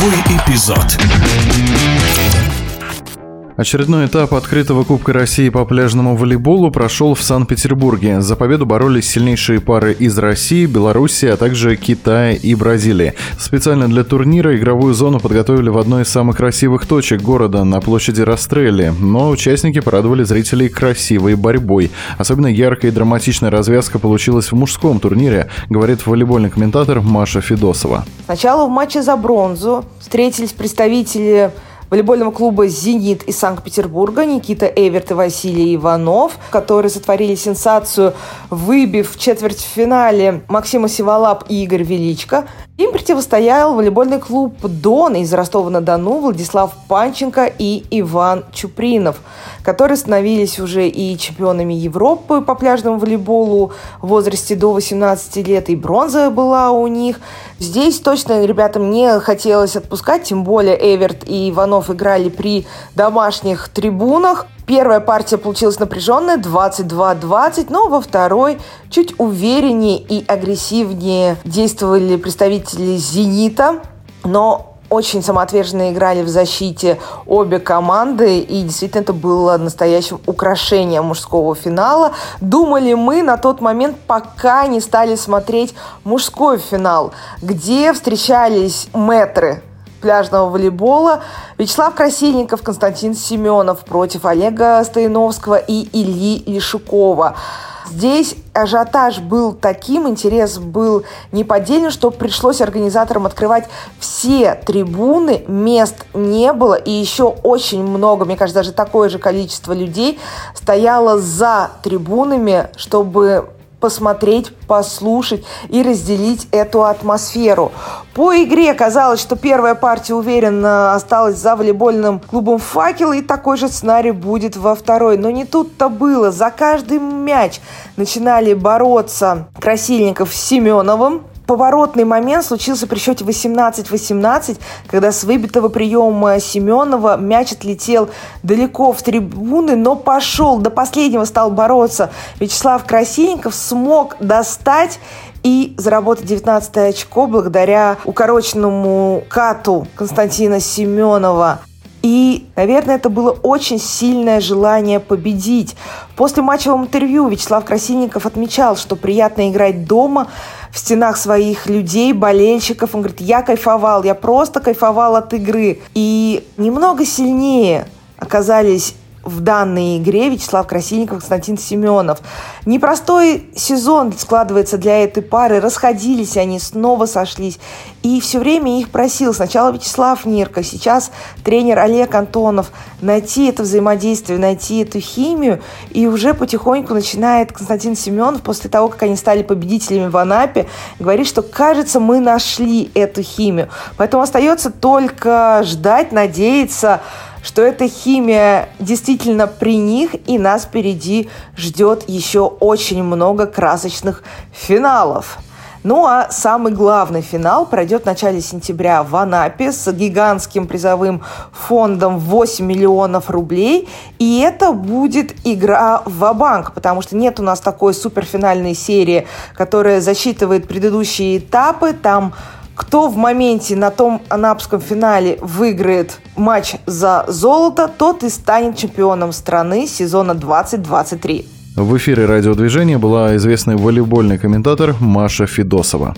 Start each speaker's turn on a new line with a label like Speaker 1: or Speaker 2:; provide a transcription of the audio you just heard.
Speaker 1: Сороковой эпизод.
Speaker 2: Очередной этап открытого Кубка России по пляжному волейболу прошел в Санкт-Петербурге. За победу боролись сильнейшие пары из России, Беларуси, а также Китая и Бразилии. Специально для турнира игровую зону подготовили в одной из самых красивых точек города, на площади Растрелли. Но участники порадовали зрителей красивой борьбой. Особенно яркая и драматичная развязка получилась в мужском турнире, говорит волейбольный комментатор Маша Федосова.
Speaker 3: Сначала в матче за бронзу встретились представители волейбольного клуба «Зенит» из Санкт-Петербурга Никита Эверт и Василий Иванов, которые сотворили сенсацию, выбив в четвертьфинале Максима Сиволап и Игорь Величко. Им противостоял волейбольный клуб «Дон» из Ростова-на-Дону Владислав Панченко и Иван Чупринов, которые становились уже и чемпионами Европы по пляжному волейболу в возрасте до 18 лет, и бронза была у них. Здесь точно ребятам не хотелось отпускать, тем более Эверт и Иванов играли при домашних трибунах. Первая партия получилась напряженная, 22-20, но во второй чуть увереннее и агрессивнее действовали представители «Зенита», но очень самоотверженно играли в защите обе команды, и действительно это было настоящим украшением мужского финала. Думали мы на тот момент, пока не стали смотреть мужской финал, где встречались метры пляжного волейбола Вячеслав Красильников, Константин Семенов против Олега Стояновского и Ильи Лишукова. Здесь ажиотаж был таким, интерес был неподдельным, что пришлось организаторам открывать все трибуны, мест не было, и еще очень много, мне кажется, даже такое же количество людей стояло за трибунами, чтобы посмотреть, послушать и разделить эту атмосферу. По игре казалось, что первая партия уверенно осталась за волейбольным клубом «Факел», и такой же сценарий будет во второй. Но не тут-то было. За каждый мяч начинали бороться Красильников с Семеновым, поворотный момент случился при счете 18-18, когда с выбитого приема Семенова мяч отлетел далеко в трибуны, но пошел, до последнего стал бороться. Вячеслав Красильников смог достать и заработать 19 очко благодаря укороченному кату Константина Семенова. И, наверное, это было очень сильное желание победить. После матчевого интервью Вячеслав Красильников отмечал, что приятно играть дома, в стенах своих людей, болельщиков. Он говорит, я кайфовал, я просто кайфовал от игры. И немного сильнее оказались в данной игре Вячеслав Красильников, Константин Семенов. Непростой сезон складывается для этой пары. Расходились они, снова сошлись. И все время их просил сначала Вячеслав Нирко, сейчас тренер Олег Антонов найти это взаимодействие, найти эту химию. И уже потихоньку начинает Константин Семенов после того, как они стали победителями в Анапе, говорить, что кажется, мы нашли эту химию. Поэтому остается только ждать, надеяться, что эта химия действительно при них, и нас впереди ждет еще очень много красочных финалов. Ну а самый главный финал пройдет в начале сентября в Анапе с гигантским призовым фондом 8 миллионов рублей. И это будет игра в банк потому что нет у нас такой суперфинальной серии, которая засчитывает предыдущие этапы. Там кто в моменте на том анапском финале выиграет матч за золото, тот и станет чемпионом страны сезона 2023.
Speaker 2: В эфире радиодвижения была известный волейбольный комментатор Маша Федосова.